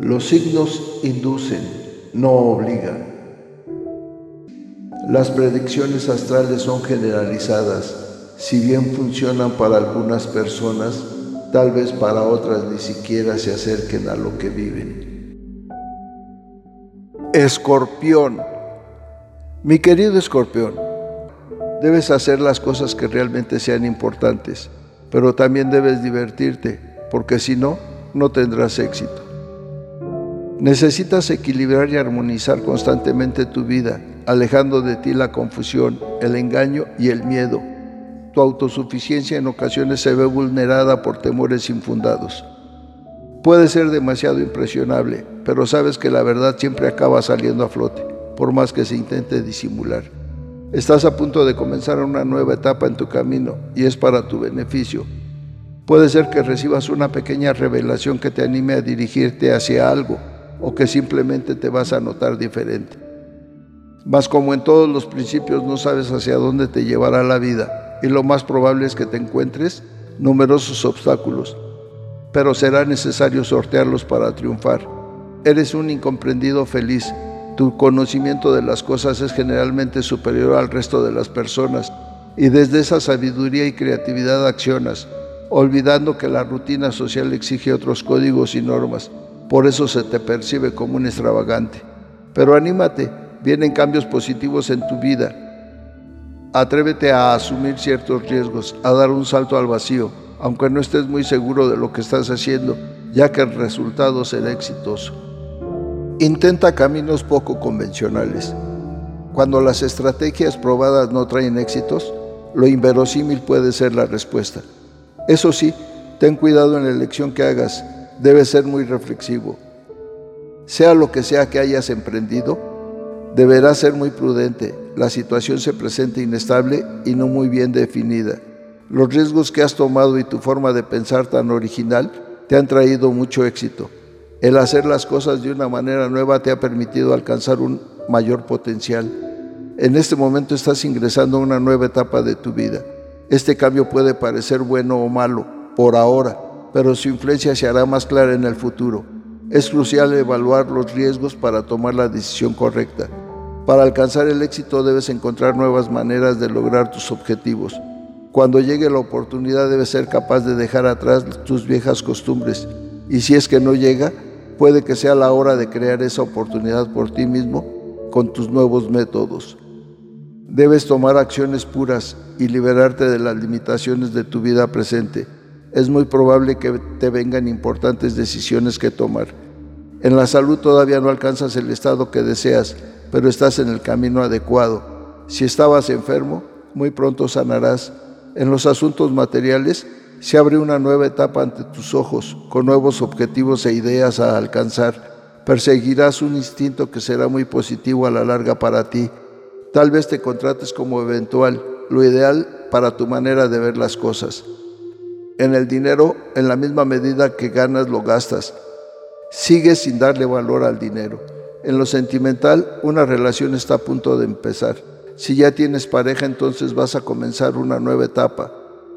Los signos inducen, no obligan. Las predicciones astrales son generalizadas. Si bien funcionan para algunas personas, tal vez para otras ni siquiera se acerquen a lo que viven. Escorpión. Mi querido escorpión, debes hacer las cosas que realmente sean importantes, pero también debes divertirte, porque si no, no tendrás éxito. Necesitas equilibrar y armonizar constantemente tu vida, alejando de ti la confusión, el engaño y el miedo. Tu autosuficiencia en ocasiones se ve vulnerada por temores infundados. Puede ser demasiado impresionable, pero sabes que la verdad siempre acaba saliendo a flote, por más que se intente disimular. Estás a punto de comenzar una nueva etapa en tu camino y es para tu beneficio. Puede ser que recibas una pequeña revelación que te anime a dirigirte hacia algo o que simplemente te vas a notar diferente. Mas como en todos los principios no sabes hacia dónde te llevará la vida y lo más probable es que te encuentres numerosos obstáculos, pero será necesario sortearlos para triunfar. Eres un incomprendido feliz. Tu conocimiento de las cosas es generalmente superior al resto de las personas y desde esa sabiduría y creatividad accionas, olvidando que la rutina social exige otros códigos y normas por eso se te percibe como un extravagante. Pero anímate, vienen cambios positivos en tu vida. Atrévete a asumir ciertos riesgos, a dar un salto al vacío, aunque no estés muy seguro de lo que estás haciendo, ya que el resultado será exitoso. Intenta caminos poco convencionales. Cuando las estrategias probadas no traen éxitos, lo inverosímil puede ser la respuesta. Eso sí, ten cuidado en la elección que hagas, debes ser muy reflexivo. Sea lo que sea que hayas emprendido, deberás ser muy prudente. La situación se presenta inestable y no muy bien definida. Los riesgos que has tomado y tu forma de pensar tan original te han traído mucho éxito. El hacer las cosas de una manera nueva te ha permitido alcanzar un mayor potencial. En este momento estás ingresando a una nueva etapa de tu vida. Este cambio puede parecer bueno o malo por ahora, pero su influencia se hará más clara en el futuro. Es crucial evaluar los riesgos para tomar la decisión correcta. Para alcanzar el éxito debes encontrar nuevas maneras de lograr tus objetivos. Cuando llegue la oportunidad debes ser capaz de dejar atrás tus viejas costumbres y si es que no llega, puede que sea la hora de crear esa oportunidad por ti mismo con tus nuevos métodos. Debes tomar acciones puras y liberarte de las limitaciones de tu vida presente es muy probable que te vengan importantes decisiones que tomar. En la salud todavía no alcanzas el estado que deseas, pero estás en el camino adecuado. Si estabas enfermo, muy pronto sanarás. En los asuntos materiales, se abre una nueva etapa ante tus ojos, con nuevos objetivos e ideas a alcanzar. Perseguirás un instinto que será muy positivo a la larga para ti. Tal vez te contrates como eventual, lo ideal para tu manera de ver las cosas. En el dinero, en la misma medida que ganas, lo gastas. Sigues sin darle valor al dinero. En lo sentimental, una relación está a punto de empezar. Si ya tienes pareja, entonces vas a comenzar una nueva etapa.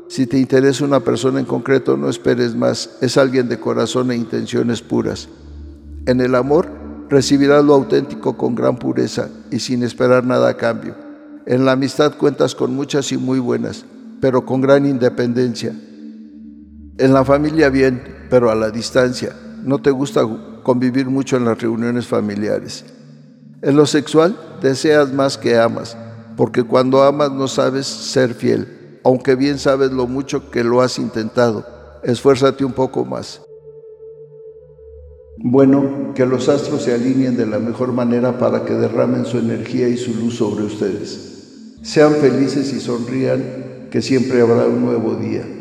Si te interesa una persona en concreto, no esperes más. Es alguien de corazón e intenciones puras. En el amor, recibirás lo auténtico con gran pureza y sin esperar nada a cambio. En la amistad cuentas con muchas y muy buenas, pero con gran independencia. En la familia bien, pero a la distancia. No te gusta convivir mucho en las reuniones familiares. En lo sexual deseas más que amas, porque cuando amas no sabes ser fiel, aunque bien sabes lo mucho que lo has intentado. Esfuérzate un poco más. Bueno, que los astros se alineen de la mejor manera para que derramen su energía y su luz sobre ustedes. Sean felices y sonrían, que siempre habrá un nuevo día.